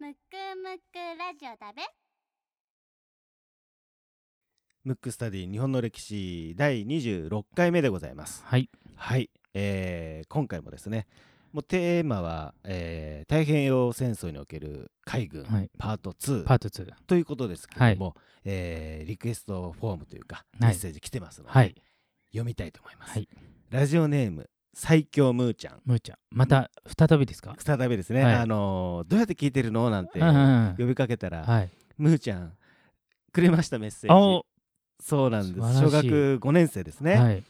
むくむくラジオだべムックスタディ日本の歴史第26回目でございますはい。はい、えー今回もですねもうテーマは、えー太平洋戦争における海軍、はいパート2パート2。ということですけども、えーリクエストフォームというかはいメッセージ来てますので、はい。読みたいと思います、はい。ラジオネーム最強ムーちゃん。むーちゃん。また、再びですか？再びですね、はい。あのーどうやって聞いてるの？なんて呼びかけたら、はい。ムーちゃんくれましたメッセージ。おそうなんです。小学5年生ですね、はい。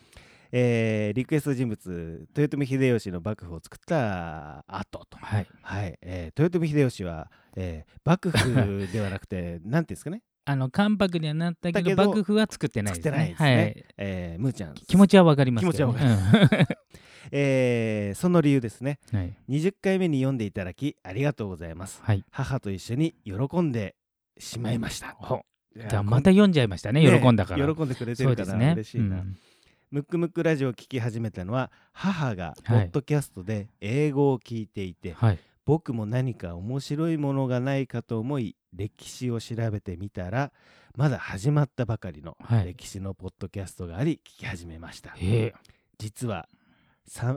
えーリクエスト人物豊臣秀吉の幕府を作った後と。はい。はい、えー豊臣秀吉は、えー幕府ではなくて なんていうんですかね？あの、関白にはなったけど、幕府は作ってないですね。作ってないですね。はい。えームーちゃん。気持ちはわかりますけど。気持ちはわえーその理由ですねうんはい。20回目に読んでいただきありがとうございますはい。母と一緒に喜んでしまいましたじゃあ、また読んじゃいましたね。ね喜んだから。喜んでくれてるから、ね。嬉しいな、うんムックムックラジオを聞き始めたのは母がポはいッドキャストで英語を聞いていて、はい。僕も何か面白いものがないかと思い歴史を調べてみたらまだ始まったばかりのはい歴史のポッドキャストがあり聞き始めました、ええ。実はさ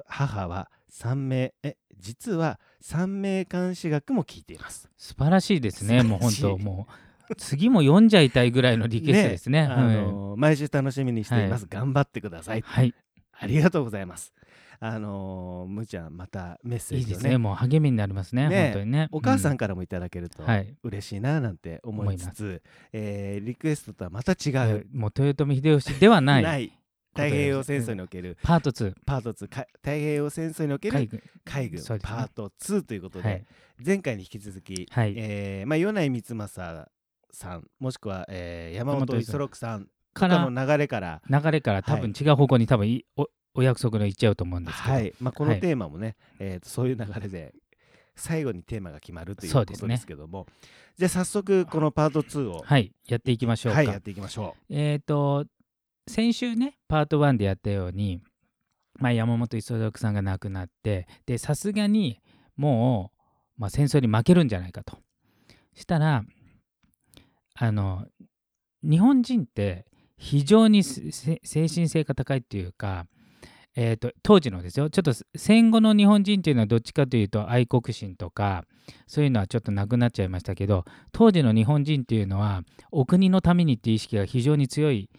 母は三名え実は三名監視学も聞いています素晴らしいですね。もう本当、もう。次も読んじゃいたいぐらいのリクエストですね。あのー毎週楽しみにしています、頑張ってくださいはい。ありがとうございますあのーむーちゃんまたメッセージをねいいですね。もう励みになりますね。ね本当にね。お母さんうからもいただけるとはい。嬉しいななんて思いつつ、えーリクエストとはまた違うもう豊臣秀吉ではない。太平洋戦争におけるパート2。パート2か太平洋戦争における海軍。海軍。ね。パート2ということで、はい。前回に引き続き、はい。えーまあ、米内光政さんもしくは、えー山本五十六さんかからの流れから流れから多分違う方向に多分いおお約束の言っちゃうと思うんですけど、はい。まあ、このはい。テーマもね、えーとそういう流れで最後にテーマが決まるということですけども。じゃあ早速このパート2を、はい。やっていきましょうか。はい、やっていきましょえっ、と先週ねパート1でやったように、まあ、山本五十六さんが亡くなってでさすがにもう、まあ、戦争に負けるんじゃないかと。したらあの日本人って非常に精神性が高いっていうか、えー、と当時のですよ。ちょっと戦後の日本人っていうのはどっちかというと愛国心とかそういうのはちょっとなくなっちゃいましたけど当時の日本人っていうのはお国のためにっていう意識が非常に強い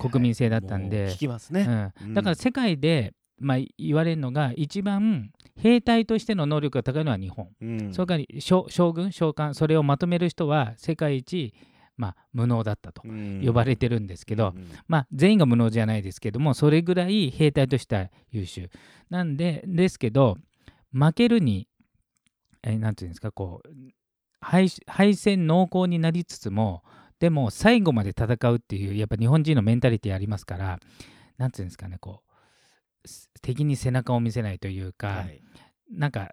国民性だったんで。もう聞きますね、うん、だから世界で、まあ、言われるのが一番兵隊としての能力が高いのは日本、うん。それから将将軍将官それをまとめる人は世界一、まあ、無能だったとうん。呼ばれてるんですけど、うん。まあ、全員が無能じゃないですけどもそれぐらい兵隊としては優秀。なんでですけど負けるにえーなんていうんですかこう敗敗戦濃厚になりつつもでも最後まで戦うっていうやっぱ日本人のメンタリティありますからなんていうんですかねこうす敵に背中を見せないというか、はい。なんか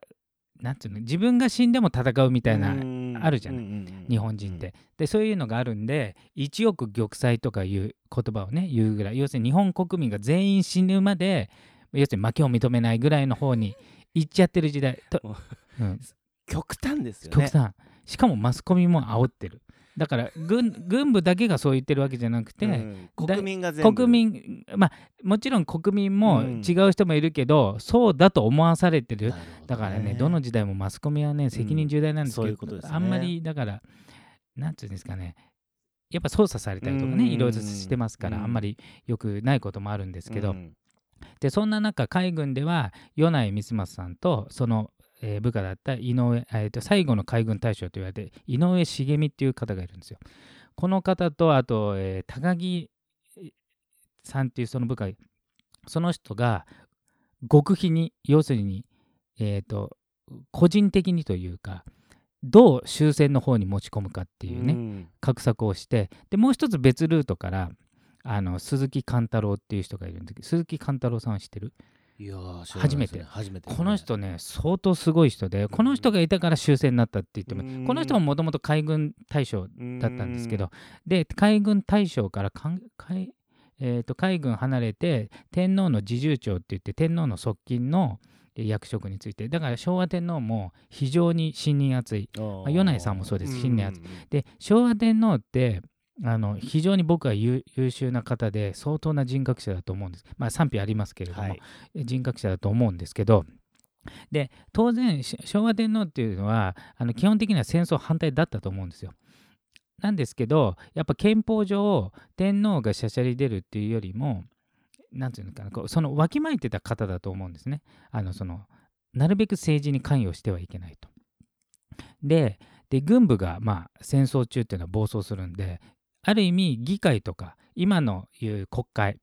なんていうの自分が死んでも戦うみたいなうん。あるじゃない日本人って、でそういうのがあるんで一億玉砕とかいう言葉をね言うぐらい要するに日本国民が全員死ぬまで要するに負けを認めないぐらいの方に行っちゃってる時代とも、うん、極端ですよね。極端。しかもマスコミも煽ってるだから軍軍部だけがそう言ってるわけじゃなくて、うん。国民が全部。国民まあもちろん国民もうん。違う人もいるけど、そうだと思わされてる。なるほどだからねどの時代もマスコミはね責任重大なんですけど、あんまりだからなんていうんですかね。やっぱ操作されたりとかねうん。いろいろしてますから、うん。あんまり良くないこともあるんですけど、うん。でそんな中海軍では米内光政さんとその、えー部下だった井上、えーと最後の海軍大将と言われて井上茂美っていう方がいるんですよ。この方とあと、えー高木さんっていうその部下その人が極秘に要するに、えー、と個人的にというかどう終戦の方に持ち込むかっていうね、ん画策をしてでもう一つ別ルートからあの鈴木貫太郎っていう人がいるんだけど鈴木貫太郎さんは知ってる？初めて。初めて。ねこの人ね相当すごい人でこの人がいたから終戦になったって言ってもうん。この人ももともと海軍大将だったんですけどで海軍大将から海,、えー、と海軍離れて天皇の侍従長って言って天皇の側近のえー役職についてだから昭和天皇も非常に信任厚い。米内さんもそうです。信念あつうんで昭和天皇ってあの非常に僕は優優秀な方で相当な人格者だと思うんですまあ賛否ありますけれども、はい人格者だと思うんですけどで当然し昭和天皇っていうのはあの基本的には戦争反対だったと思うんですよ。なんですけどやっぱ憲法上天皇がしゃしゃり出るっていうよりもなんていうのかなこうそのわきまえてた方だと思うんですね。あのそのなるべく政治に関与してはいけないと。でで軍部がまあ戦争中っていうのは暴走するんである意味議会とか今のいう国会、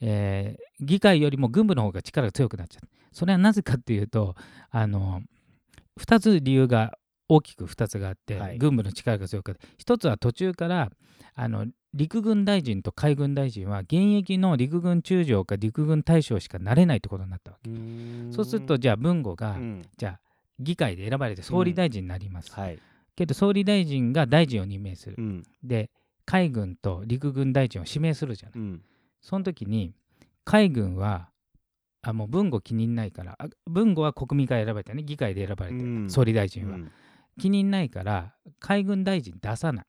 えー議会よりも軍部の方が力が強くなっちゃう。それはなぜかっていうとあの2つ理由が大きく2つがあって、はい。軍部の力が強くなって。1つは途中からあの陸軍大臣と海軍大臣は現役の陸軍中将か陸軍大将しかなれないってことになったわけ、うん。そうするとじゃあ文吾が、うん。じゃあ議会で選ばれて総理大臣になります、はい。けど総理大臣が大臣を任命する、うん。で海軍と陸軍大臣を指名するじゃない。うん。その時に海軍はあもう文吾気に入んないからあ文吾は国民から選ばれたね。議会で選ばれて、うん。総理大臣は、うん。気に入んないから海軍大臣出さない。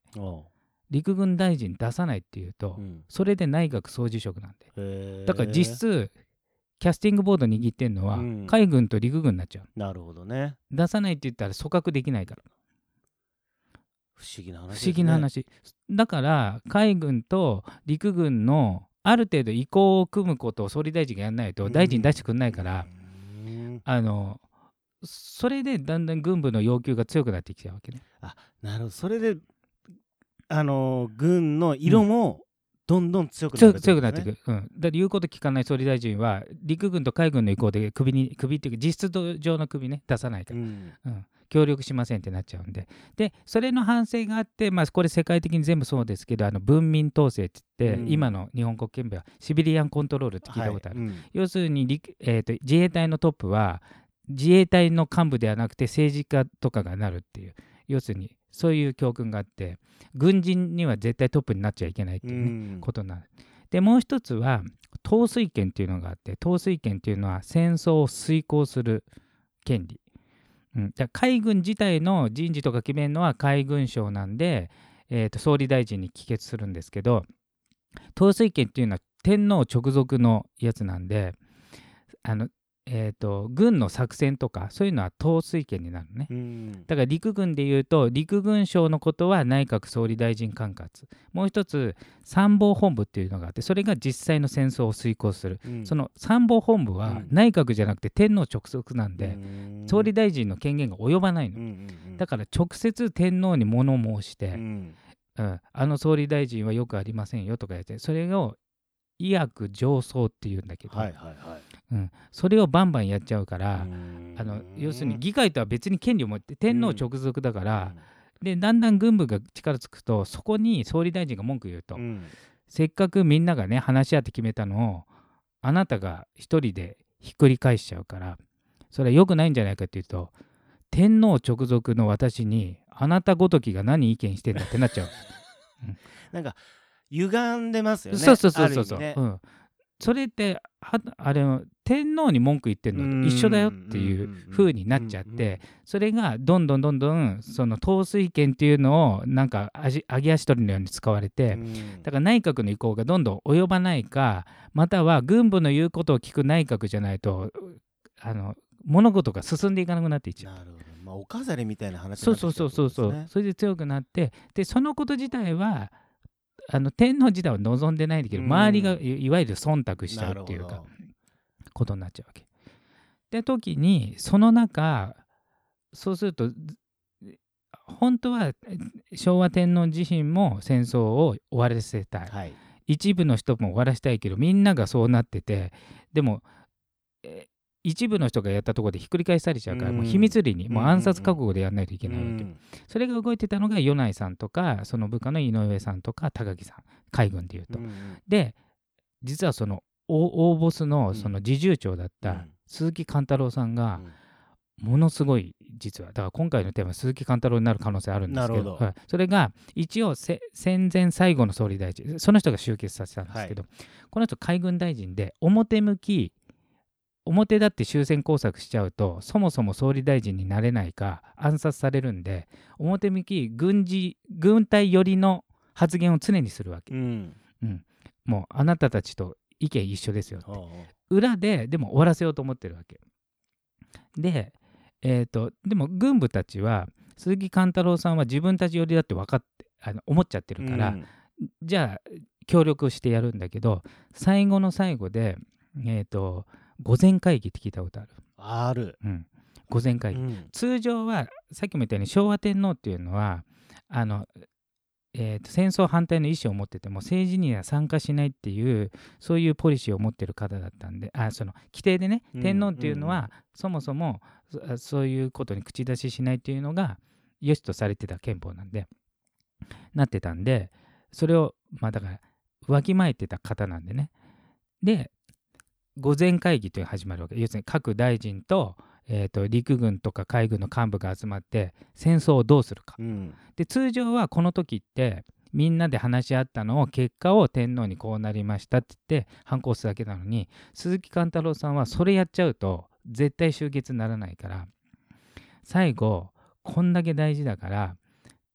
陸軍大臣出さないっていうと、うん。それで内閣総辞職なんでだから実質キャスティングボード握ってんのは、うん。海軍と陸軍になっちゃうなるほどね。出さないって言ったら組閣できないから不思議な話ね。思議な話、だから海軍と陸軍のある程度意向を組むことを総理大臣がやらないと大臣出してくんないから、うん。あのそれでだんだん軍部の要求が強くなってきたわけね。なるほど。それであのー軍の色もどんどん強くな強るく強くなっていくく、うん、だって言うこと聞かない総理大臣は陸軍と海軍の意向で首に首っていうか実質上の首ね出さないから、うん。うん、協力しませんってなっちゃうんで。でそれの反省があって、まあ、これ世界的に全部そうですけどあの文民統制って言って、うん。今の日本国憲法はシビリアンコントロールって聞いたことある、はい。うん。要するに陸、えーと自衛隊のトップは自衛隊の幹部ではなくて政治家とかがなるっていう。要するにそういう教訓があって軍人には絶対トップになっちゃいけないっていうね、うん。ことになる。でもう一つは統帥権っていうのがあって統帥権っていうのは戦争を遂行する権利。うん、じゃ海軍自体の人事とか決めるのは海軍省なんで、えー、と総理大臣に帰結するんですけど統帥権っていうのは天皇直属のやつなんであの、えー、と軍の作戦とかそういうのは統帥権になるのね。うん。だから陸軍でいうと陸軍省のことは内閣総理大臣管轄。もう一つ参謀本部っていうのがあってそれが実際の戦争を遂行する、うん。その参謀本部はうん。内閣じゃなくて天皇直属なんで、うん。総理大臣の権限が及ばないの、だから直接天皇に物申して、うん。うんあの総理大臣はよくありませんよとか言ってそれを医薬上層っていうんだけど、はいはいはいうん、それをバンバンやっちゃうから、うん。あの要するに議会とは別に権利を持って天皇直属だから、でだんだん軍部が力つくとそこに総理大臣が文句言うと、うん。せっかくみんながね話し合って決めたのをあなたが一人でひっくり返しちゃうからそれは良くないんじゃないかっていうと天皇直属の私にあなたごときが何意見してんだってなっちゃう。なんか歪んでますよね。そうそうそうそうそう、ね。うん、それってはあれ天皇に文句言ってんのと一緒だよっていう風になっちゃってそれがどんどんどんどんその統帥権っていうのをなんか味揚げ足取りのように使われて、うん。だから内閣の意向がどんどん及ばないかまたは軍部の言うことを聞く内閣じゃないとあの物事が進んでいかなくなっていっちゃう。なるほど。まあお飾りみたいな話そうそうそうそうそう、ねそれで強くなってでそのこと自体はあの天皇自体は望んでないんだけど、うん。周りがいいわゆる忖度しちゃうっていうか。どことになっちゃうわけ。で時にその中そうするとず本当はえ昭和天皇自身も戦争を終わらせたい、はい。一部の人も終わらせたいけどみんながそうなっててでも、え一部の人がやったところでひっくり返されちゃうから、うん。もう秘密裏にもう暗殺覚悟でやらないといけないわけ、うん。それが動いてたのが米内さんとかその部下の井上さんとか高木さん海軍でいうと、うん。で実はその大大ボスのうん。その侍従長だったうん。鈴木貫太郎さんがものすごい実はだから今回のテーマは鈴木貫太郎になる可能性あるんですけどそれが一応せ戦前最後の総理大臣その人が集結させたんですけど、この人海軍大臣で表向き表だって終戦工作しちゃうとそもそも総理大臣になれないか暗殺されるんで表向き軍事軍隊寄りの発言を常にするわけ、うん。もうあなたたちと意見一緒ですよって。裏ででも終わらせようと思ってるわけ。でえー、とでも軍部たちは鈴木貫太郎さんは自分たち寄りだって分かってあの思っちゃってうるから、うん。じゃあ協力してやるんだけど最後の最後でえっ、と御前会議って聞いたことある、ある。うん、御前会議、うん。通常はさっきも言ったように昭和天皇っていうのはあの、えーと戦争反対の意思を持ってても政治には参加しないっていうそういうポリシーを持ってる方だったんであその規定でねうん天皇っていうのは、そもそもそそういうことに口出ししないっていうのが良しとされてた憲法なんでなってたんでそれをまあだからわきまえてた方なんでね。で御前会議というのが始まるわけ。要するに各大臣と,、えー、と陸軍とか海軍の幹部が集まって戦争をどうするか。うん。で通常はこの時ってみんなで話し合ったのを結果を天皇にこうなりましたって言って反抗するだけなのに鈴木貫太郎さんはそれやっちゃうと絶対終結にならないから最後こんだけ大事だから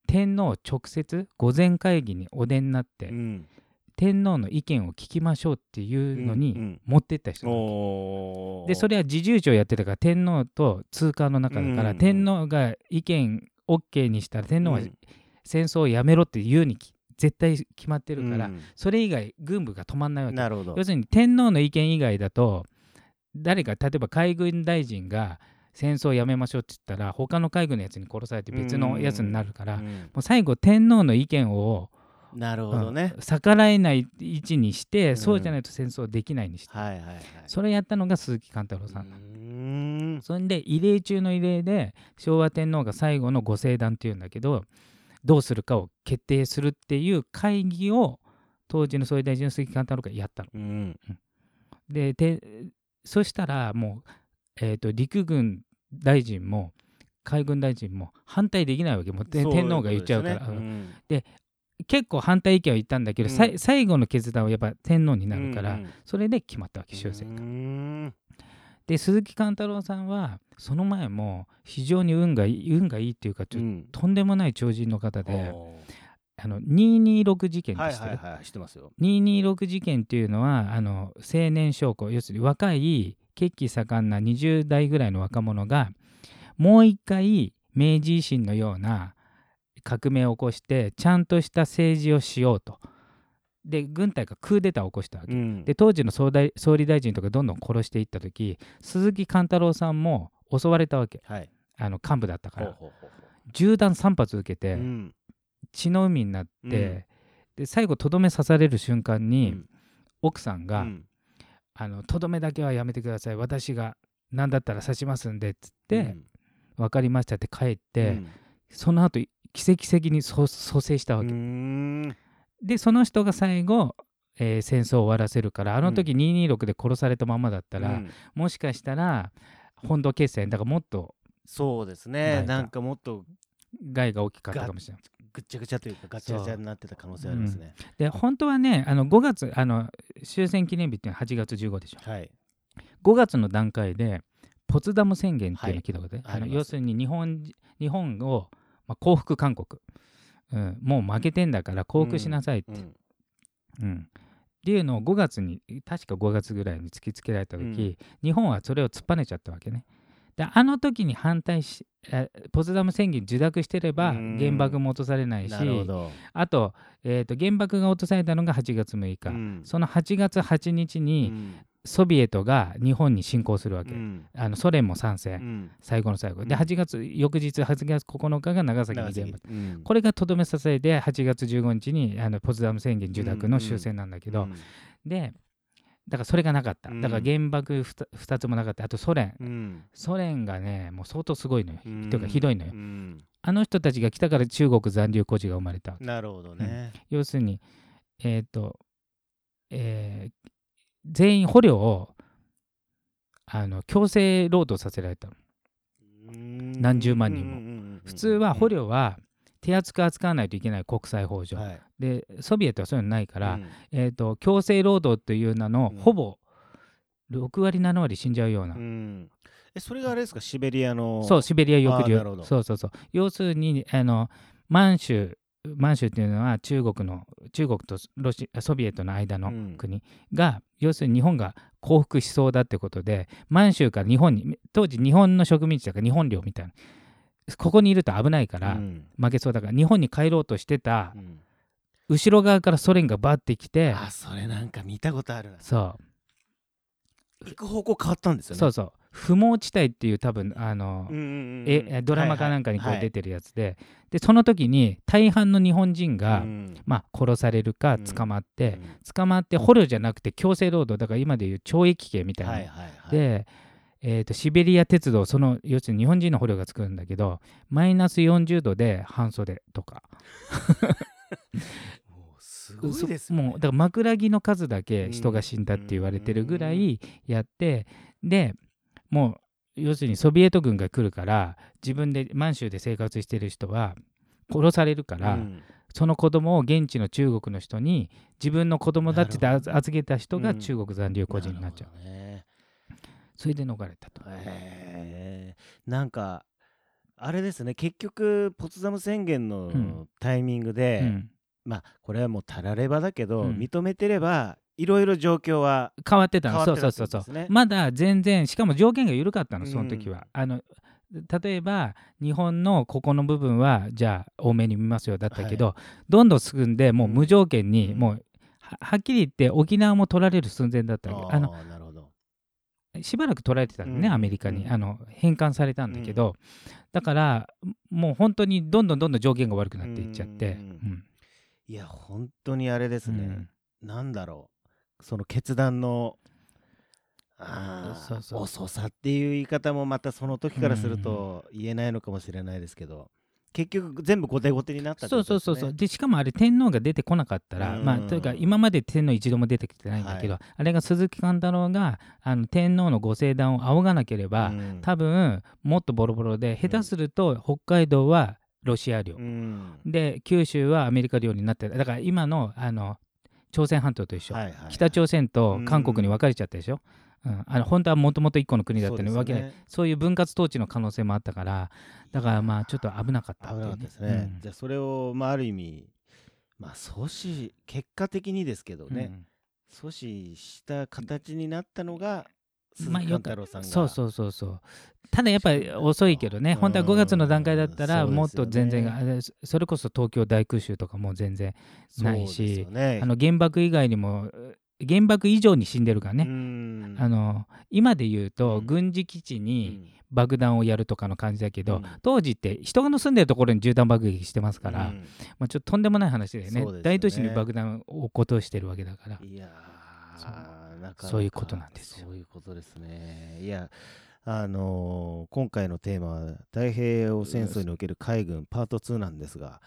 天皇直接御前会議にお出になって、うん天皇の意見を聞きましょうっていうのにうんうん。持ってった人なのおー。でそれは侍従長やってたから天皇と通貨の中だから、うん天皇が意見 OK にしたら天皇はうん。戦争をやめろって言うにき絶対決まってるから、うん。それ以外軍部が止まんないわけ。なるほど。要するに天皇の意見以外だと誰か例えば海軍大臣が戦争をやめましょうって言ったら他の海軍のやつに殺されて別のやつになるから、もうん。う最後天皇の意見を、なるほどね。うん。逆らえない位置にして、うん。そうじゃないと戦争できないにして、はいはいはい。それやったのが鈴木貫太郎さんうなん。それで異例中の異例で昭和天皇が最後のご聖断っていうんだけどどうするかを決定するっていう会議を当時の総理大臣の鈴木貫太郎がやったの。うん。でてそしたらもう、えー、と陸軍大臣も海軍大臣も反対できないわけ。もう天皇が言っちゃうから、でうん結構反対意見は言ったんだけど、うん。最後の決断はやっぱ天皇になうんるから、うんそれで決まったわけ終戦うが。で鈴木貫太郎さんはその前も非常に運がいい運がいいっていうかちょっとうん。とんでもない超人の方で、おあの226事件しはいてますよ。226事件っていうのはあの青年将校要するに若い血気盛んな20代ぐらいの若者がもう一回明治維新のような革命を起こしてちゃんとした政治をしようと。で軍隊がクーデターを起こしたわけ。うん。で当時の総大総理大臣とかどんどん殺していった時鈴木貫太郎さんも襲われたわけ。はい。あの幹部だったから。銃弾3発受けてううん。血の海になって、うん。で最後とどめ刺される瞬間に、うん。奥さんが、とどめだけはやめてください。私が何だったら刺しますんでっつって、うん。分かりましたって帰って、うん。その後奇跡的に蘇蘇生したわうけ、でその人が最後、えー戦争を終わらせるからあの時226で殺されたままだったら、うん。もしかしたら本土決戦だからもっとそうですね。なんかもっと害が大きかったかもしれない。ぐっちゃぐちゃというかガチャガチャになってた可能性ありますね。で本当はねあの5月あの終戦記念日っていうのは8月15でしょ。はい。5月の段階でポツダム宣言っていうのを聞いたことで、はいあります。要するに日本日本を、まあ、降伏勧告、うん、もう負けてんだから降伏しなさいって、うん。うん。っていうのを5月に確か5月ぐらいに突きつけられた時、日本はそれを突っぱねちゃったわけね。であの時に反対しえポツダム宣言受諾してればうん。原爆も落とされないしあと,、えーと原爆が落とされたのが8月6日、うん。その8月8日うにんソビエトが日本に侵攻するわけ、うん。あのソ連も参戦、うん。最後の最後。でうん。8月翌日8月9日が長崎に長崎。原爆うん。これがとどめ支えで8月15日にあのポツダム宣言受諾の終戦なんだけど、うん。でだからそれがなかった。うん。だから原爆 2, つもなかった。あとソ連。うん。ソ連がねもう相当すごいのよ、うん。というかひどいのよ。うん。あの人たちが来たから中国残留孤児が生まれた。なるほどね、要するにえっ、とえー全員捕虜をあの強制労働させられたの。何十万人も。も普通は捕虜は手厚く扱わないといけない国際法上、はい。でソビエトはそういうのないから、うん。えー、と強制労働という名のうん。ほぼ6割7割死んじゃうような、うん。えそれがあれですか？シベリアの。そうシベリア抑留。そうそうそう。要するにあの満州満州っていうのは中国の中国とロシソビエトの間のうん。国が、要するに日本が降伏しそうだってことで満州から日本に当時日本の植民地だから日本領みたいな。ここにいると危ないから、うん。負けそうだから日本に帰ろうとしてたうん。後ろ側からソ連がバッて来てあそれなんか見たことあるなそう。行く方向変わったんですよね。そうそう不毛地帯っていう多分あの、うんうんうんええドラマかなんかにこはいうはい。出てるやつで、でその時に大半の日本人が、うん。まあ、殺されるかうん。捕まって、うん。捕まって捕虜じゃなくて強制労働だから今でいう懲役刑みたいな、はいはいはいで、えーとシベリア鉄道その要するに日本人の捕虜が作るんだけどマイナス40度で半袖とかすごいですよねもうだから枕木の数だけ人が死んだって言われてるぐらいやってでもう要するにソビエト軍が来るから自分で満州で生活してる人は殺されるから、うん。その子供を現地の中国の人に自分の子供だって言ってなるほど。預けた人がうん。中国残留孤児になっちゃう、るほどね。それで逃れたと、へえ。なんかあれですね。結局ポツダム宣言のうん。タイミングで、うん。まあこれはもうたらればだけど、うん。認めてればいろいろ状況は変わってたの。変わってたそうそうそうそう。まだ全然しかも条件が緩かったのその時は、あの例えば日本のここの部分はじゃあ多めに見ますよだったけど、どんどん進んでもう無条件に、うん。もうははっきり言って沖縄も取られる寸前だったわけ。あのしばらく取られてたのね、うん。アメリカに、うん。あの返還されたんだけど、だからもう本当にどんどんどんどん条件が悪くなっていっちゃって、うん。うん。いや本当にあれですね、うん。なんだろうその決断のあーそうそう。遅さっていう言い方もまたその時からすると言えないのかもしれないですけど、結局全部後手後手になったってそうことですね。そうそうそうでしかもあれ天皇が出てこなかったら、うん。まあというか今まで天皇一度も出てきてないんだけど、あれが鈴木貫太郎があの天皇のご聖断を仰がなければ、うん。多分もっとボロボロで下手すると北海道はロシア領、うん。で九州はアメリカ領になってだから今のあの朝鮮半島と一緒、はいはい北朝鮮と韓国に分かれちゃったでしょ、うん、あの本当はもともと一個の国だったのわけない。そういう分割統治の可能性もあったからだからまあちょっと危なかった危なかったですね、うん。じゃあそれを、まあ、ある意味まあ阻止結果的にですけどね、うん。阻止した形になったのが鈴木太郎さんが、そうそうそうそう。ただやっぱり遅いけどね。うん。本当は5月の段階だったらうん。もっと全然、そうあれそれこそ東京大空襲とかも全然ないしね。あの原爆以外にも原爆以上に死んでるからね、うん。あの今で言うとうん。軍事基地うにん。爆弾をやるとかの感じだけど、うん。当時って人が住んでるところに銃弾爆撃してますから、うん。まあ、ちょっととんでもない話だよね。ね。大都市に爆弾を落っことしてるわけだから。いやーなかそういうことなんですよ。そういうことですね。いやあのー今回のテーマは太平洋戦争における海軍パート2なんですが、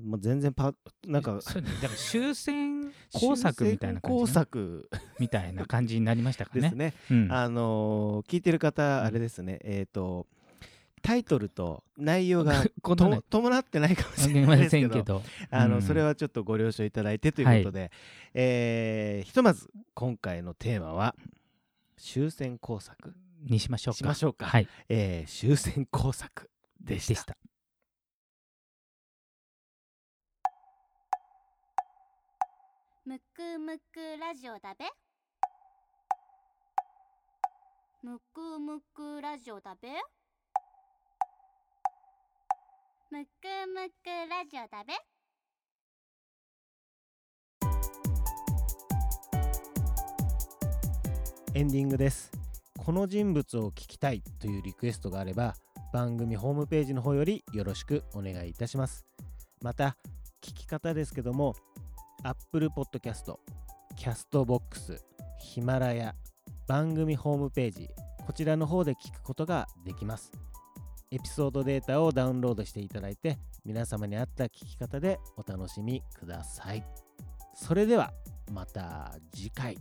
もう全然パなんかそうね。だから 終戦工作みたいな感工じ、ね、作。みたいな感じになりましたかね。ですね。うん。あのー聞いてる方、あれですね、えっ、と、タイトルと内容が 伴ってないかもしれませ んけど。あの、うんそれはちょっとご了承いただいてということで、えーひとまず今回のテーマは、終戦工作にしましょうか。しましょうか。はい。えー終戦工作でした。でした。むくむくラジオだべむくむくラジオだべむくむくラジオだべ。エンディングです。この人物を聞きたいというリクエストがあれば番組ホームページの方よりよろしくお願いいたします。また聞き方ですけども Apple Podcast、Castbox、ヒマラヤ、番組ホームページこちらの方で聞くことができます。エピソードデータをダウンロードしていただいて皆様に合った聞き方でお楽しみください。それではまた次回。